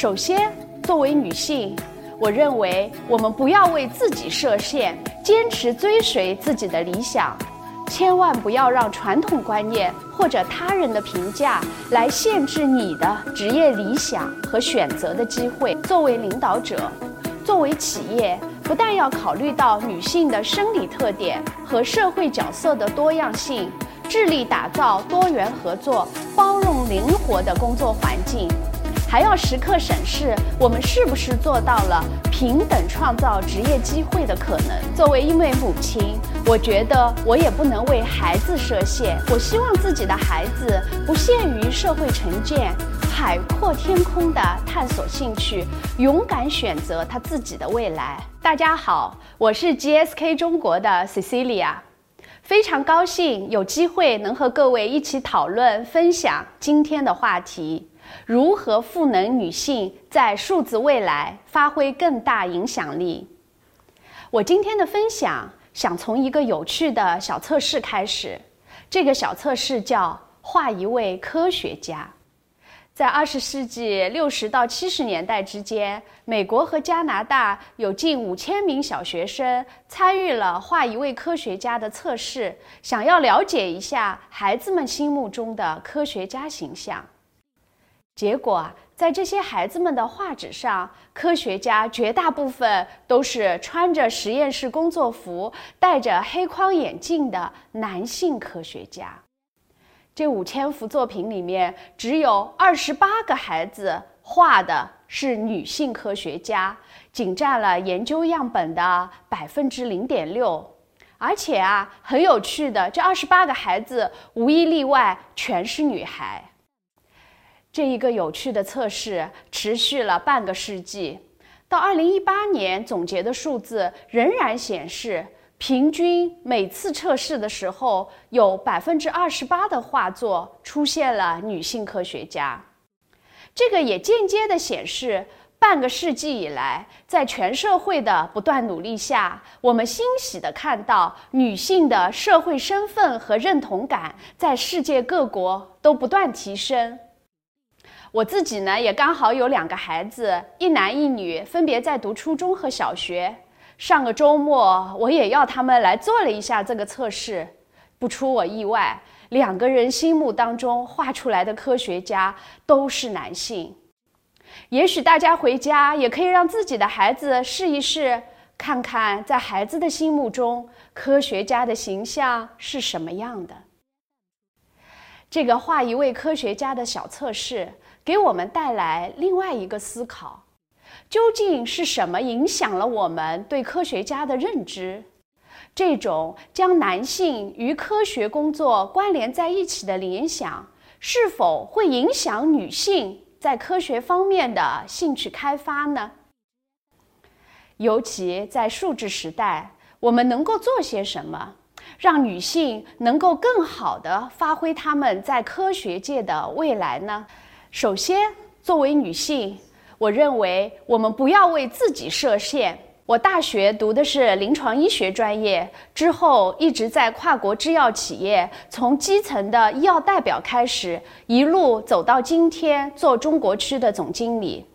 首先，作为女性，我认为我们不要为自己设限，坚持追随自己的理想，千万不要让传统观念或者他人的评价来限制你的职业理想和选择的机会。作为领导者，作为企业，不但要考虑到女性的生理特点和社会角色的多样性，致力打造多元合作、包容灵活的工作环境。还要时刻审视我们是不是做到了平等创造职业机会的可能。作为一位母亲，我觉得我也不能为孩子设限。我希望自己的孩子不限于社会成见，海阔天空的探索兴趣，勇敢选择他自己的未来。大家好，我是 GSK 中国的 Cecilia，非常高兴有机会能和各位一起讨论分享今天的话题。如何赋能女性在数字未来发挥更大影响力？我今天的分享想从一个有趣的小测试开始。这个小测试叫“画一位科学家”。在二十世纪六十到七十年代之间，美国和加拿大有近五千名小学生参与了“画一位科学家”的测试，想要了解一下孩子们心目中的科学家形象。结果啊，在这些孩子们的画纸上，科学家绝大部分都是穿着实验室工作服、戴着黑框眼镜的男性科学家。这五千幅作品里面，只有二十八个孩子画的是女性科学家，仅占了研究样本的百分之零点六。而且啊，很有趣的，这二十八个孩子无一例外全是女孩。这一个有趣的测试持续了半个世纪，到二零一八年总结的数字仍然显示，平均每次测试的时候，有百分之二十八的画作出现了女性科学家。这个也间接的显示，半个世纪以来，在全社会的不断努力下，我们欣喜的看到女性的社会身份和认同感在世界各国都不断提升。我自己呢，也刚好有两个孩子，一男一女，分别在读初中和小学。上个周末，我也要他们来做了一下这个测试。不出我意外，两个人心目当中画出来的科学家都是男性。也许大家回家也可以让自己的孩子试一试，看看在孩子的心目中，科学家的形象是什么样的。这个画一位科学家的小测试。给我们带来另外一个思考：究竟是什么影响了我们对科学家的认知？这种将男性与科学工作关联在一起的联想，是否会影响女性在科学方面的兴趣开发呢？尤其在数字时代，我们能够做些什么，让女性能够更好地发挥她们在科学界的未来呢？首先，作为女性，我认为我们不要为自己设限。我大学读的是临床医学专业，之后一直在跨国制药企业，从基层的医药代表开始，一路走到今天做中国区的总经理。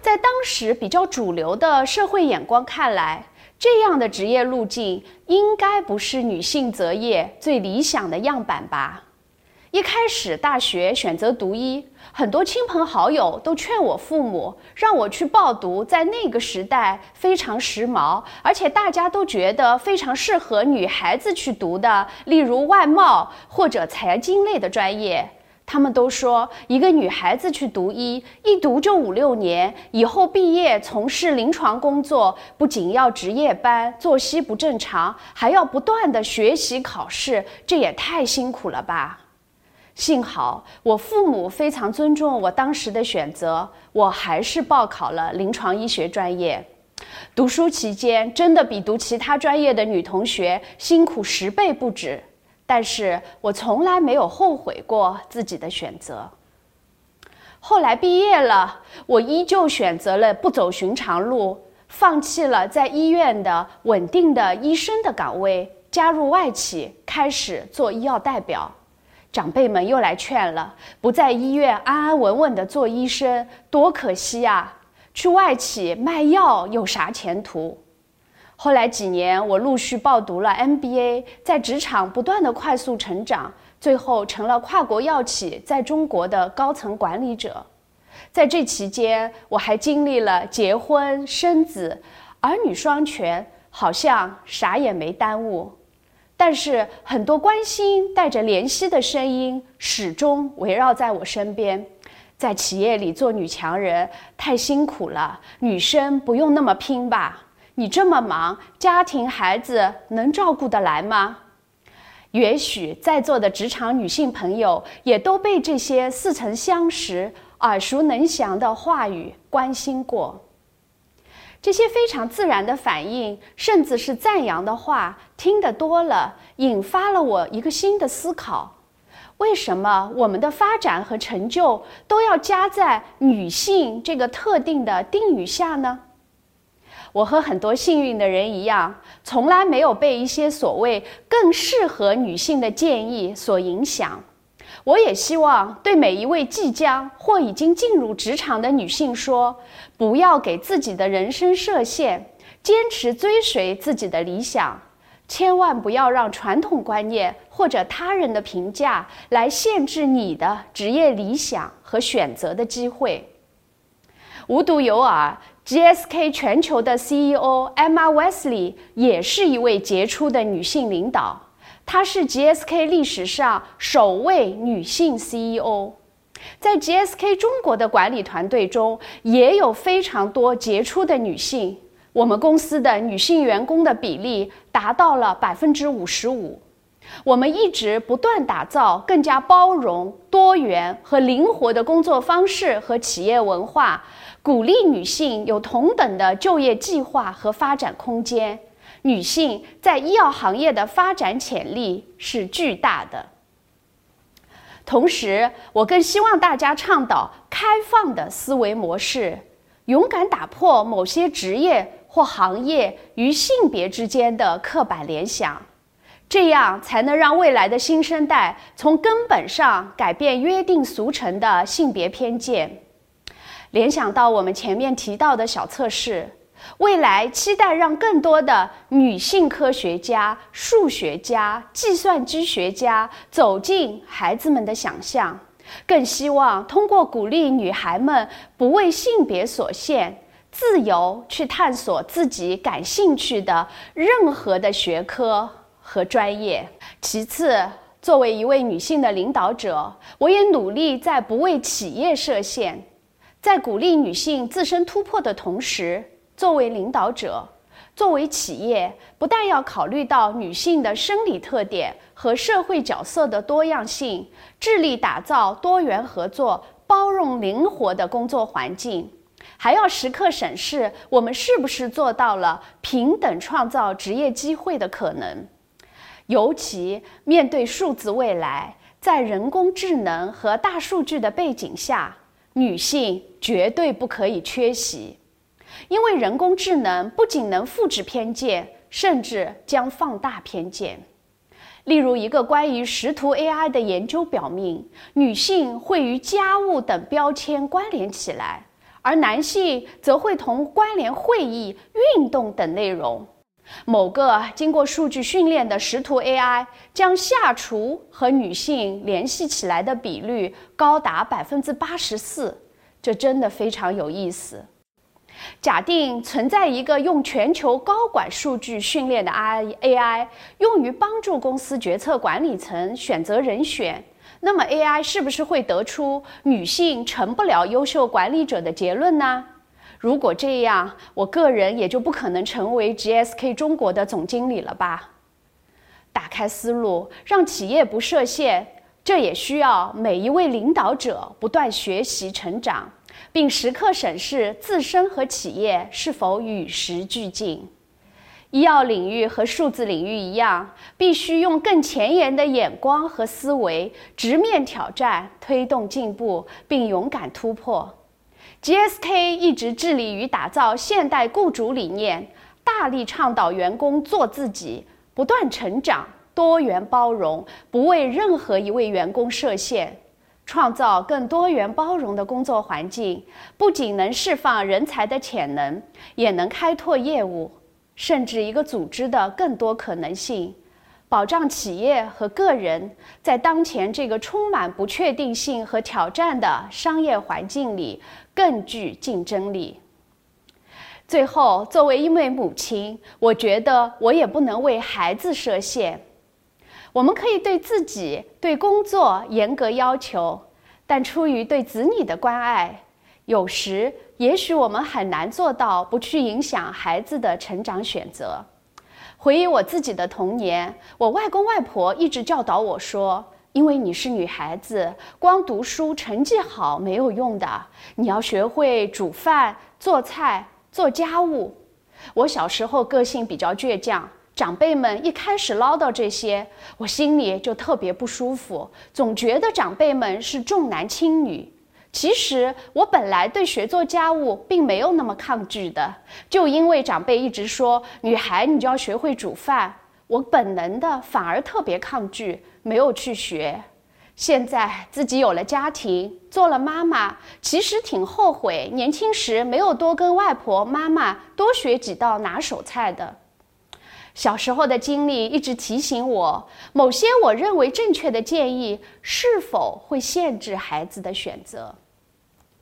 在当时比较主流的社会眼光看来，这样的职业路径应该不是女性择业最理想的样板吧。一开始大学选择读医，很多亲朋好友都劝我父母让我去报读，在那个时代非常时髦，而且大家都觉得非常适合女孩子去读的，例如外贸或者财经类的专业。他们都说，一个女孩子去读医，一读就五六年，以后毕业从事临床工作，不仅要值夜班，作息不正常，还要不断的学习考试，这也太辛苦了吧。幸好我父母非常尊重我当时的选择，我还是报考了临床医学专业。读书期间真的比读其他专业的女同学辛苦十倍不止，但是我从来没有后悔过自己的选择。后来毕业了，我依旧选择了不走寻常路，放弃了在医院的稳定的医生的岗位，加入外企，开始做医药代表。长辈们又来劝了，不在医院安安稳稳的做医生，多可惜啊！去外企卖药有啥前途？后来几年，我陆续报读了 MBA，在职场不断的快速成长，最后成了跨国药企在中国的高层管理者。在这期间，我还经历了结婚、生子、儿女双全，好像啥也没耽误。但是很多关心带着怜惜的声音始终围绕在我身边。在企业里做女强人太辛苦了，女生不用那么拼吧？你这么忙，家庭孩子能照顾得来吗？也许在座的职场女性朋友也都被这些似曾相识、耳熟能详的话语关心过。这些非常自然的反应，甚至是赞扬的话，听得多了，引发了我一个新的思考：为什么我们的发展和成就都要加在“女性”这个特定的定语下呢？我和很多幸运的人一样，从来没有被一些所谓更适合女性的建议所影响。我也希望对每一位即将或已经进入职场的女性说：不要给自己的人生设限，坚持追随自己的理想，千万不要让传统观念或者他人的评价来限制你的职业理想和选择的机会。无独有偶，GSK 全球的 CEO Emma Wesley 也是一位杰出的女性领导。她是 GSK 历史上首位女性 CEO，在 GSK 中国的管理团队中也有非常多杰出的女性。我们公司的女性员工的比例达到了百分之五十五。我们一直不断打造更加包容、多元和灵活的工作方式和企业文化，鼓励女性有同等的就业计划和发展空间。女性在医药行业的发展潜力是巨大的。同时，我更希望大家倡导开放的思维模式，勇敢打破某些职业或行业与性别之间的刻板联想，这样才能让未来的新生代从根本上改变约定俗成的性别偏见。联想到我们前面提到的小测试。未来期待让更多的女性科学家、数学家、计算机学家走进孩子们的想象，更希望通过鼓励女孩们不为性别所限，自由去探索自己感兴趣的任何的学科和专业。其次，作为一位女性的领导者，我也努力在不为企业设限，在鼓励女性自身突破的同时。作为领导者，作为企业，不但要考虑到女性的生理特点和社会角色的多样性，致力打造多元合作、包容灵活的工作环境，还要时刻审视我们是不是做到了平等创造职业机会的可能。尤其面对数字未来，在人工智能和大数据的背景下，女性绝对不可以缺席。因为人工智能不仅能复制偏见，甚至将放大偏见。例如，一个关于识图 AI 的研究表明，女性会与家务等标签关联起来，而男性则会同关联会议、运动等内容。某个经过数据训练的识图 AI 将下厨和女性联系起来的比率高达百分之八十四，这真的非常有意思。假定存在一个用全球高管数据训练的 AI，用于帮助公司决策管理层选择人选，那么 AI 是不是会得出女性成不了优秀管理者的结论呢？如果这样，我个人也就不可能成为 GSK 中国的总经理了吧？打开思路，让企业不设限，这也需要每一位领导者不断学习成长。并时刻审视自身和企业是否与时俱进。医药领域和数字领域一样，必须用更前沿的眼光和思维，直面挑战，推动进步，并勇敢突破。GSK 一直致力于打造现代雇主理念，大力倡导员工做自己、不断成长、多元包容，不为任何一位员工设限，创造更多元包容的工作环境，不仅能释放人才的潜能，也能开拓业务，甚至一个组织的更多可能性。保障企业和个人在当前这个充满不确定性和挑战的商业环境里更具竞争力。最后，作为一位母亲，我觉得我也不能为孩子设限。我们可以对自己、对工作严格要求，但出于对子女的关爱，有时也许我们很难做到不去影响孩子的成长选择。回忆我自己的童年，我外公外婆一直教导我说：“因为你是女孩子，光读书成绩好没有用的，你要学会煮饭、做菜、做家务。”我小时候个性比较倔强，长辈们一开始唠叨这些，我心里就特别不舒服，总觉得长辈们是重男轻女。其实我本来对学做家务并没有那么抗拒的，就因为长辈一直说女孩你就要学会煮饭，我本能的反而特别抗拒，没有去学。现在自己有了家庭，做了妈妈，其实挺后悔年轻时没有多跟外婆妈妈多学几道拿手菜的。小时候的经历一直提醒我，某些我认为正确的建议是否会限制孩子的选择。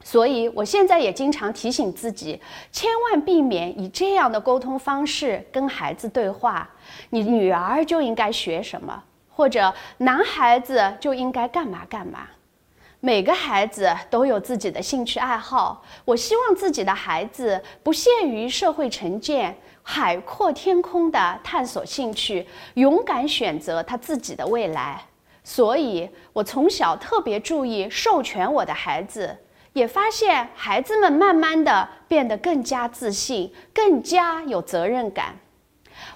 所以，我现在也经常提醒自己，千万避免以这样的沟通方式跟孩子对话。你女儿就应该学什么，或者男孩子就应该干嘛干嘛。每个孩子都有自己的兴趣爱好，我希望自己的孩子不限于社会成见，海阔天空的探索兴趣，勇敢选择他自己的未来。所以，我从小特别注意授权我的孩子。也发现孩子们慢慢的变得更加自信，更加有责任感。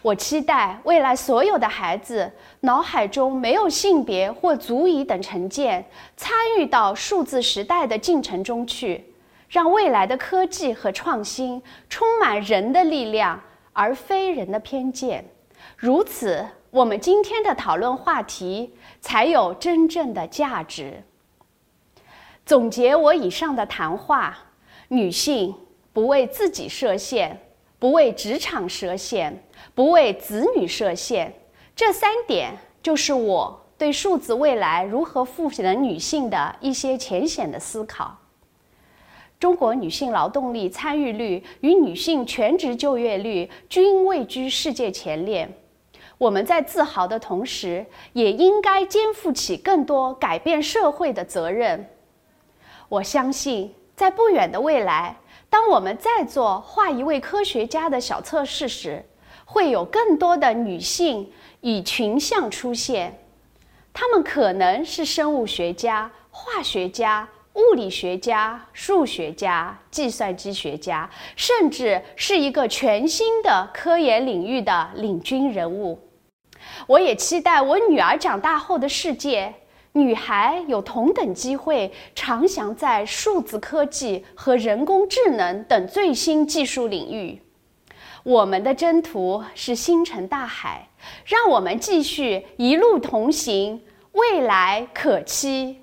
我期待未来所有的孩子脑海中没有性别或族裔等成见，参与到数字时代的进程中去，让未来的科技和创新充满人的力量，而非人的偏见。如此，我们今天的讨论话题才有真正的价值。总结我以上的谈话：女性不为自己设限，不为职场设限，不为子女设限。这三点就是我对数字未来如何赋能女性的一些浅显的思考。中国女性劳动力参与率与女性全职就业率均位居世界前列。我们在自豪的同时，也应该肩负起更多改变社会的责任。我相信，在不远的未来，当我们在做画一位科学家的小测试时，会有更多的女性以群像出现。她们可能是生物学家、化学家、物理学家、数学家、计算机学家，甚至是一个全新的科研领域的领军人物。我也期待我女儿长大后的世界。女孩有同等机会，常翔在数字科技和人工智能等最新技术领域。我们的征途是星辰大海，让我们继续一路同行，未来可期。